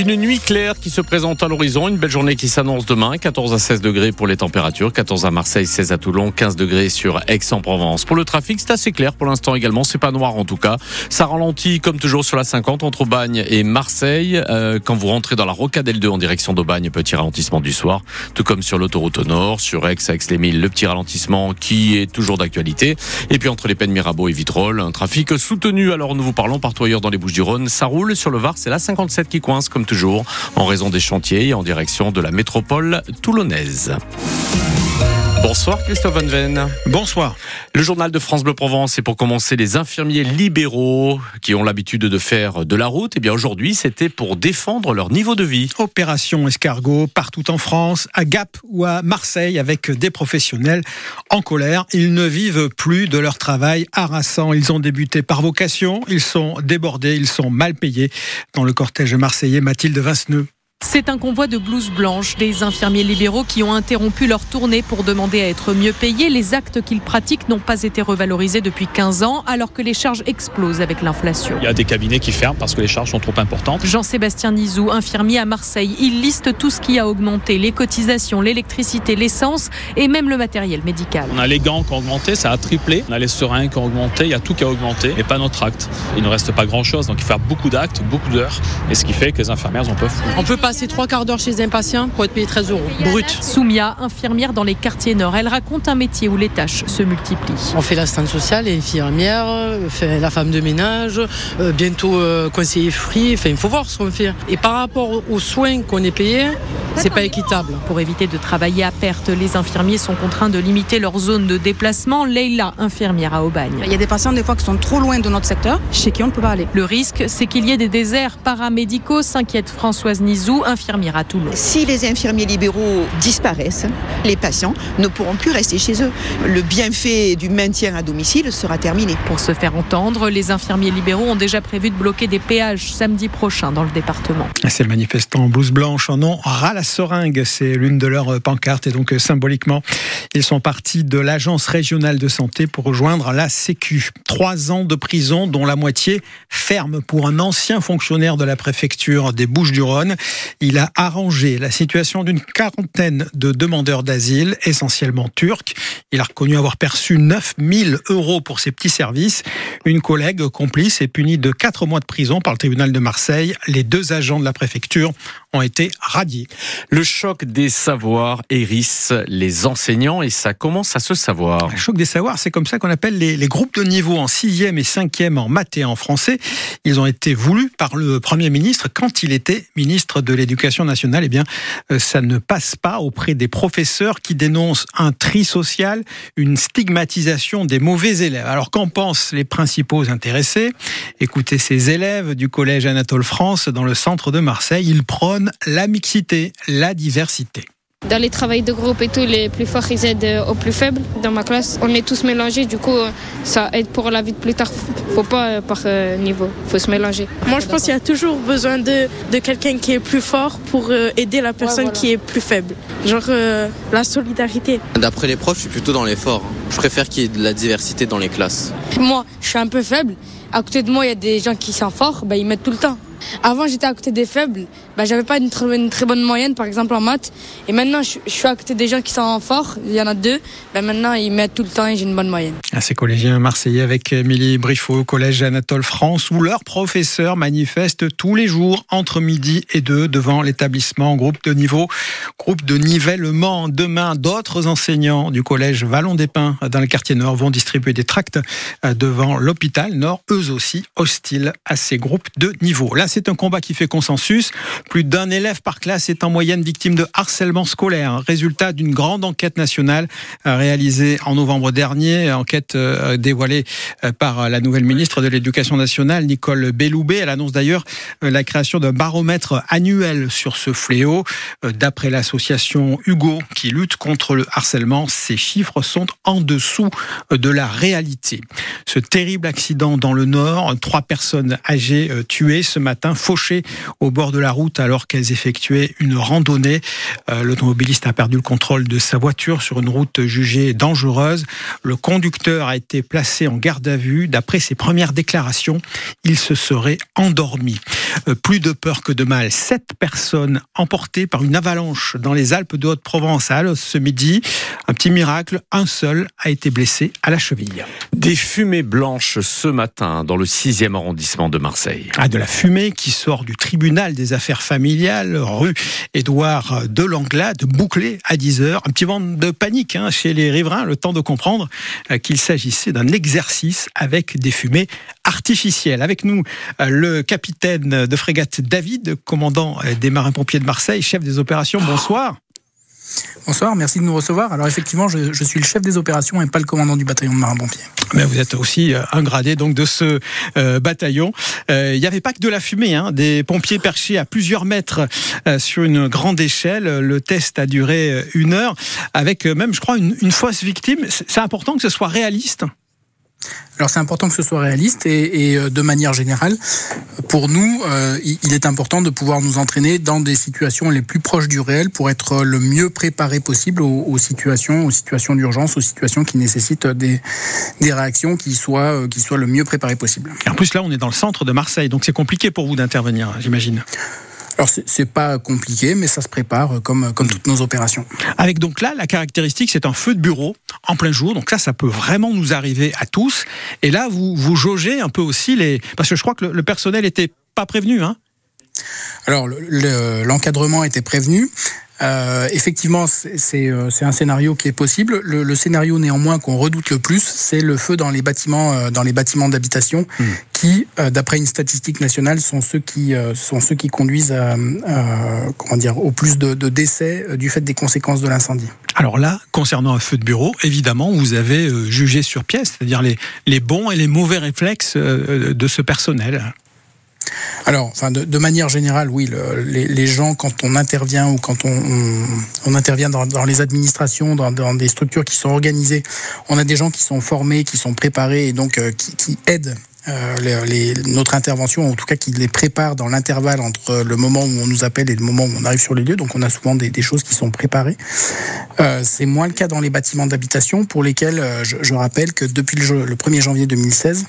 Une nuit claire qui se présente à l'horizon, une belle journée qui s'annonce demain, 14 à 16 degrés pour les températures, 14 à Marseille, 16 à Toulon, 15 degrés sur Aix-en-Provence. Pour le trafic, c'est assez clair pour l'instant également, c'est pas noir en tout cas. Ça ralentit comme toujours sur la 50 entre Aubagne et Marseille. Euh, quand vous rentrez dans la rocade L2 en direction d'Aubagne, petit ralentissement du soir, tout comme sur l'autoroute au nord, sur Aix, Aix-les-Milles, le petit ralentissement qui est toujours d'actualité. Et puis entre les peines Mirabeau et Vitrolles, un trafic soutenu. Alors nous vous parlons partout ailleurs dans les Bouches-du-Rhône, ça roule sur le Var, c'est la 57 qui coince comme toujours, en raison des chantiers et en direction de la métropole toulonnaise. Bonsoir Christophe Van Ven. Bonsoir. Le journal de France Bleu Provence, c'est pour commencer les infirmiers libéraux qui ont l'habitude de faire de la route. Et eh bien aujourd'hui, c'était pour défendre leur niveau de vie. Opération escargot partout en France, à Gap ou à Marseille, avec des professionnels en colère. Ils ne vivent plus de leur travail harassant. Ils ont débuté par vocation, ils sont débordés, ils sont mal payés. Dans le cortège marseillais, Mathilde Vinceneux. C'est un convoi de blouses blanches des infirmiers libéraux qui ont interrompu leur tournée pour demander à être mieux payés. Les actes qu'ils pratiquent n'ont pas été revalorisés depuis 15 ans alors que les charges explosent avec l'inflation. Il y a des cabinets qui ferment parce que les charges sont trop importantes. Jean-Sébastien Nizou, infirmier à Marseille, il liste tout ce qui a augmenté, les cotisations, l'électricité, l'essence et même le matériel médical. On a les gants qui ont augmenté, ça a triplé. On a les seringues qui ont augmenté, il y a tout qui a augmenté, mais pas notre acte. Il ne reste pas grand-chose, donc il faut faire beaucoup d'actes, beaucoup d'heures, et ce qui fait que les infirmières en peuvent. On peut pas passer trois quarts d'heure chez un patient pour être payé 13 euros, brut. Soumia, infirmière dans les quartiers nord, elle raconte un métier où les tâches se multiplient. On fait l'assistante sociale, infirmière, fait la femme de ménage, euh, bientôt euh, conseiller fruits, enfin, il faut voir ce qu'on fait. Et par rapport aux soins qu'on est payé, c'est pas équitable. Pour éviter de travailler à perte, les infirmiers sont contraints de limiter leur zone de déplacement. Leila, infirmière à Aubagne. Il y a des patients des fois qui sont trop loin de notre secteur, chez qui on ne peut pas aller. Le risque, c'est qu'il y ait des déserts paramédicaux, s'inquiète Françoise Nizou, infirmière à Toulon. Si les infirmiers libéraux disparaissent, les patients ne pourront plus rester chez eux. Le bienfait du maintien à domicile sera terminé. Pour se faire entendre, les infirmiers libéraux ont déjà prévu de bloquer des péages samedi prochain dans le département. Ces manifestants en blouse blanche en ont ras la seringue, c'est l'une de leurs pancartes et donc symboliquement, ils sont partis de l'agence régionale de santé pour rejoindre la Sécu. Trois ans de prison, dont la moitié ferme pour un ancien fonctionnaire de la préfecture des Bouches-du-Rhône. Il a arrangé la situation d'une quarantaine de demandeurs d'asile, essentiellement turcs. Il a reconnu avoir perçu 9000 euros pour ses petits services. Une collègue complice est punie de quatre mois de prison par le tribunal de Marseille. Les deux agents de la préfecture ont été radiés. Le choc des savoirs hérisse les enseignants et ça commence à se savoir. Le choc des savoirs, c'est comme ça qu'on appelle les, les, groupes de niveau en sixième et cinquième en maths et en français. Ils ont été voulus par le Premier ministre quand il était ministre de l'Éducation nationale. Eh bien, euh, ça ne passe pas auprès des professeurs qui dénoncent un tri social, une stigmatisation des mauvais élèves. Alors qu'en pensent les principaux intéressés? Écoutez ces élèves du collège Anatole France dans le centre de Marseille. Ils prônent la mixité, la diversité. Dans les travaux de groupe et tout, les plus forts ils aident aux plus faibles. Dans ma classe, on est tous mélangés, du coup, ça aide pour la vie de plus tard. Faut pas par niveau, faut se mélanger. Moi, je pense qu'il y a toujours besoin de, de quelqu'un qui est plus fort pour aider la personne ouais, voilà. qui est plus faible. Genre euh, la solidarité. D'après les profs, je suis plutôt dans l'effort. Je préfère qu'il y ait de la diversité dans les classes. Moi, je suis un peu faible. À côté de moi, il y a des gens qui sont forts, bah, ils mettent tout le temps. Avant, j'étais à côté des faibles. Bah, j'avais pas une très, une très, bonne moyenne, par exemple en maths. Et maintenant, je, je, suis à côté des gens qui sont forts. Il y en a deux. Bah, maintenant, ils mettent tout le temps et j'ai une bonne moyenne. À ces collégiens marseillais avec Émilie Briffaut, collège Anatole France, où leurs professeurs manifestent tous les jours entre midi et deux devant l'établissement groupe de niveau, groupe de nivellement. Demain, d'autres enseignants du collège Vallon des Pins dans le quartier Nord vont distribuer des tracts devant l'hôpital Nord, eux aussi hostiles à ces groupes de niveau. La c'est un combat qui fait consensus. Plus d'un élève par classe est en moyenne victime de harcèlement scolaire, résultat d'une grande enquête nationale euh, réalisée en novembre dernier, enquête euh, dévoilée euh, par la nouvelle ministre de l'Éducation nationale, Nicole Belloubet. Elle annonce d'ailleurs la création d'un baromètre annuel sur ce fléau. D'après l'association Hugo, qui lutte contre le harcèlement, ces chiffres sont en dessous de la réalité. Ce terrible accident dans le Nord, trois personnes âgées tuées ce matin, fauchées au bord de la route alors qu'elles effectuaient une randonnée. L'automobiliste a perdu le contrôle de sa voiture sur une route jugée dangereuse. Le conducteur a été placé en garde à vue. D'après ses premières déclarations, il se serait endormi. Euh, plus de peur que de mal. Sept personnes emportées par une avalanche dans les Alpes de Haute-Provence à Alos ce midi. Un petit miracle, un seul a été blessé à la cheville. Des fumées blanches ce matin dans le 6e arrondissement de Marseille. Ah, de la fumée qui sort du tribunal des affaires familiales, rue Édouard de Langlade, bouclé à 10 heures. Un petit vent de panique hein, chez les riverains, le temps de comprendre euh, qu'il s'agissait d'un exercice avec des fumées artificielles. Avec nous, euh, le capitaine de frégate David, commandant euh, des marins-pompiers de Marseille, chef des opérations. Bonsoir. Bonsoir, merci de nous recevoir. Alors effectivement, je, suis le chef des opérations et pas le commandant du bataillon de marins-pompiers. Mais vous êtes aussi un gradé donc de ce bataillon. Il n'y avait pas que de la fumée, hein. des pompiers perchés à plusieurs mètres sur une grande échelle. Le test a duré une heure, avec même, je crois, une, une fausse victime. C'est important que ce soit réaliste. Alors c'est important que ce soit réaliste et, euh, de manière générale, pour nous, euh, il est important de pouvoir nous entraîner dans des situations les plus proches du réel pour être le mieux préparé possible aux, situations, aux situations d'urgence, aux situations qui nécessitent des, réactions qui soient, euh, qui soient le mieux préparées possible. en plus là, on est dans le centre de Marseille, donc c'est compliqué pour vous d'intervenir, j'imagine. Alors c'est pas compliqué, mais ça se prépare comme, comme toutes nos opérations. Avec donc là, la caractéristique, c'est un feu de bureau en plein jour. Donc ça, ça peut vraiment nous arriver à tous. Et là, vous, vous jaugez un peu aussi les... Parce que je crois que le, personnel était pas prévenu. Hein alors l'encadrement était prévenu. Euh, effectivement, euh, c'est un scénario qui est possible. Le, scénario néanmoins qu'on redoute le plus, c'est le feu dans les bâtiments, euh, dans les bâtiments d'habitation, hmm. Qui, d'après une statistique nationale, sont ceux qui sont ceux qui conduisent à, comment dire au plus de, décès du fait des conséquences de l'incendie. Alors là, concernant un feu de bureau, évidemment, vous avez jugé sur pièce, c'est-à-dire les, les bons et les mauvais réflexes de ce personnel. Alors, enfin, de, manière générale, oui, les, gens, quand on intervient ou quand on, intervient dans, les administrations, dans, des structures qui sont organisées, on a des gens qui sont formés, qui sont préparés et donc euh, qui, aident euh, notre intervention, en tout cas qui les préparent dans l'intervalle entre le moment où on nous appelle et le moment où on arrive sur les lieux. Donc on a souvent des, choses qui sont préparées. Euh, c'est moins le cas dans les bâtiments d'habitation pour lesquels je, rappelle que depuis le, le 1er janvier 2016,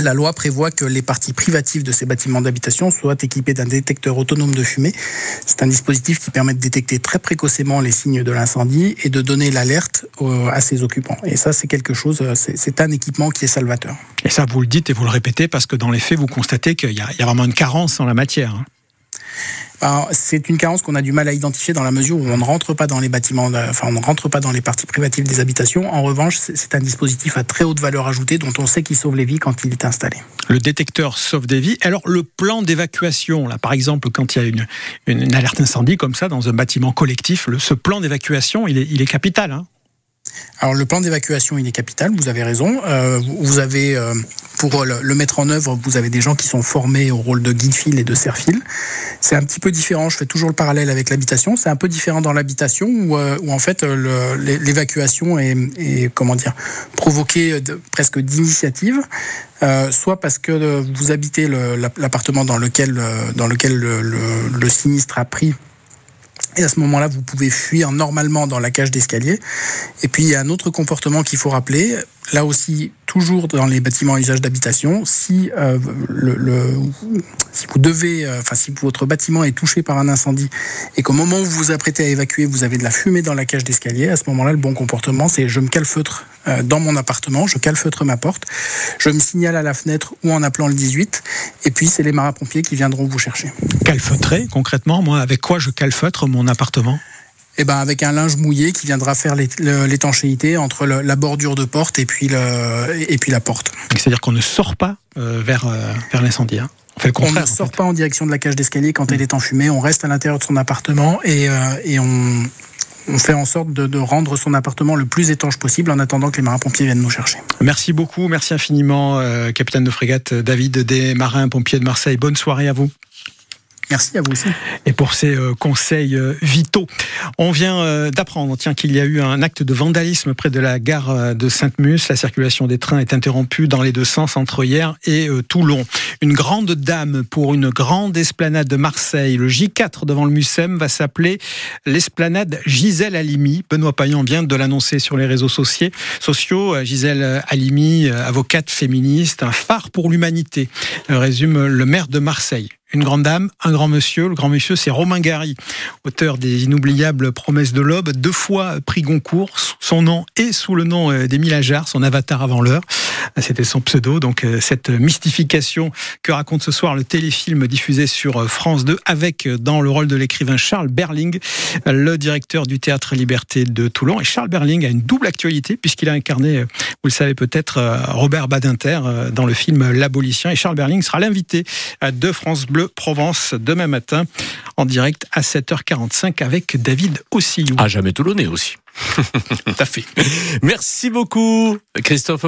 la loi prévoit que les parties privatives de ces bâtiments d'habitation soient équipées d'un détecteur autonome de fumée. C'est un dispositif qui permet de détecter très précocement les signes de l'incendie et de donner l'alerte à ses occupants. Et ça, c'est quelque chose, c'est un équipement qui est salvateur. Et ça, vous le dites et vous le répétez parce que dans les faits, vous constatez qu'il y, a vraiment une carence en la matière. C'est une carence qu'on a du mal à identifier dans la mesure où on ne rentre pas dans les bâtiments, enfin on ne rentre pas dans les parties privatives des habitations. En revanche, c'est un dispositif à très haute valeur ajoutée dont on sait qu'il sauve les vies quand il est installé. Le détecteur sauve des vies. Alors le plan d'évacuation, là par exemple, quand il y a une, une, alerte incendie comme ça dans un bâtiment collectif, ce plan d'évacuation, il est, il est capital. Hein alors le plan d'évacuation, il est capital, vous avez raison. Euh, vous avez, euh, pour le, mettre en œuvre, vous avez des gens qui sont formés au rôle de guide-fil et de serre-fil. C'est un petit peu différent, je fais toujours le parallèle avec l'habitation, c'est un peu différent dans l'habitation où, euh, en fait l'évacuation est, provoquée presque d'initiative. soit parce que vous habitez l'appartement dans lequel le sinistre a pris et à ce moment-là, vous pouvez fuir normalement dans la cage d'escalier. Et puis, il y a un autre comportement qu'il faut rappeler. Là aussi, toujours dans les bâtiments à usage d'habitation, si, euh, le, si vous devez, euh, enfin, si votre bâtiment est touché par un incendie et qu'au moment où vous vous apprêtez à évacuer, vous avez de la fumée dans la cage d'escalier, à ce moment-là, le bon comportement, c'est je me calfeutre euh, dans mon appartement, je calfeutre ma porte, je me signale à la fenêtre ou en appelant le 18, et puis c'est les marins-pompiers qui viendront vous chercher. Calfeutrer, concrètement, moi, avec quoi je calfeutre mon appartement? Eh ben avec un linge mouillé qui viendra faire l'étanchéité entre la bordure de porte et puis, le, et puis la porte. C'est-à-dire qu'on ne sort pas euh, vers, euh, vers l'incendie. Hein? on, ne sort pas en direction de la cage d'escalier quand elle est en fumée. On reste à l'intérieur de son appartement et, et on, on fait en sorte de, rendre son appartement le plus étanche possible en attendant que les marins-pompiers viennent nous chercher. Merci beaucoup, merci infiniment, euh, capitaine de frégate David des marins-pompiers de Marseille. Bonne soirée à vous. Merci à vous aussi. Et pour ces euh, conseils euh, vitaux, on vient euh, d'apprendre tiens, qu'il y a eu un acte de vandalisme près de la gare de Sainte-Mus. La circulation des trains est interrompue dans les deux sens entre hier et Toulon. Une grande dame pour une grande esplanade de Marseille. Le J4 devant le Mucem va s'appeler l'esplanade Gisèle Halimi. Benoît Payan vient de l'annoncer sur les réseaux sociaux. Gisèle Halimi, avocate féministe, un phare pour l'humanité, résume le maire de Marseille une grande dame, un grand monsieur. Le grand monsieur, c'est Romain Gary, auteur des inoubliables Promesses de l'Aube, deux fois prix Goncourt, son nom et sous le nom euh, d'Émile Ajar, son avatar avant l'heure. C'était son pseudo. Donc, euh, cette mystification que raconte ce soir le téléfilm diffusé sur euh, France 2 avec, dans le rôle de l'écrivain Charles Berling, le directeur du Théâtre Liberté de Toulon. Et Charles Berling a une double actualité puisqu'il a incarné, vous le savez peut-être, Robert Badinter dans le film L'Abolition. Et Charles Berling sera l'invité de France Bleu Provence demain matin en direct à 7h45 avec David Ossillou. À jamais toulonnais aussi. Tout à fait. Merci beaucoup, Christophe.